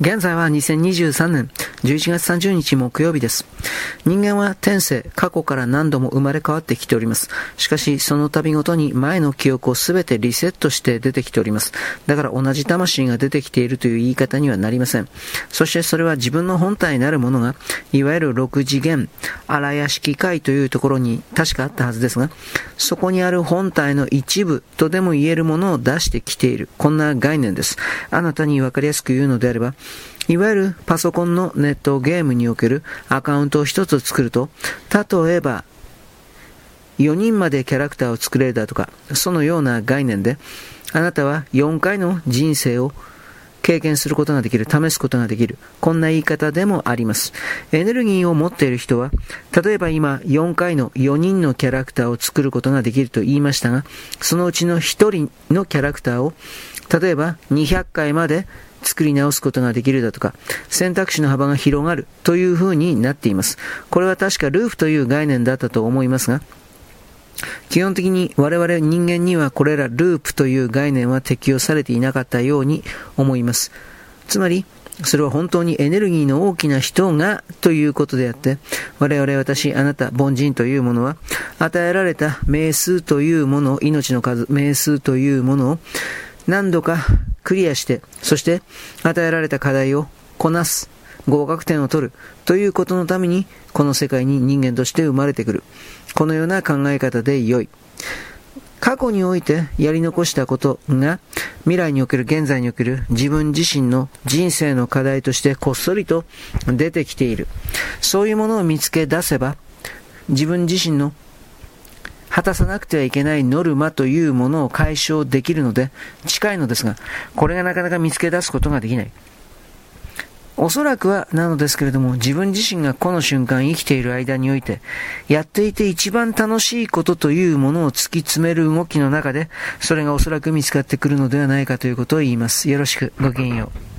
現在は2023年。11月30日木曜日です。人間は天性、過去から何度も生まれ変わってきております。しかし、その度ごとに前の記憶をすべてリセットして出てきております。だから同じ魂が出てきているという言い方にはなりません。そしてそれは自分の本体なるものが、いわゆる6次元、荒屋敷界というところに確かあったはずですが、そこにある本体の一部とでも言えるものを出してきている。こんな概念です。あなたにわかりやすく言うのであれば、いわゆるパソコンのネットゲームにおけるアカウントを一つ作ると、例えば、4人までキャラクターを作れるだとか、そのような概念で、あなたは4回の人生を経験することができる、試すことができる。こんな言い方でもあります。エネルギーを持っている人は、例えば今4回の4人のキャラクターを作ることができると言いましたが、そのうちの1人のキャラクターを、例えば200回まで作り直すことができるだとか、選択肢の幅が広がるという風になっています。これは確かルーフという概念だったと思いますが、基本的に我々人間にはこれらループという概念は適用されていなかったように思います。つまり、それは本当にエネルギーの大きな人がということであって、我々、私、あなた、凡人というものは、与えられた名数というもの、命の数、名数というものを何度かクリアして、そして与えられた課題をこなす、合格点を取るということのために、この世界に人間として生まれてくる。このような考え方で良い。過去においてやり残したことが未来における現在における自分自身の人生の課題としてこっそりと出てきている。そういうものを見つけ出せば自分自身の果たさなくてはいけないノルマというものを解消できるので近いのですが、これがなかなか見つけ出すことができない。おそらくはなのですけれども、自分自身がこの瞬間生きている間において、やっていて一番楽しいことというものを突き詰める動きの中で、それがおそらく見つかってくるのではないかということを言います。よろしく、ごきげんよう。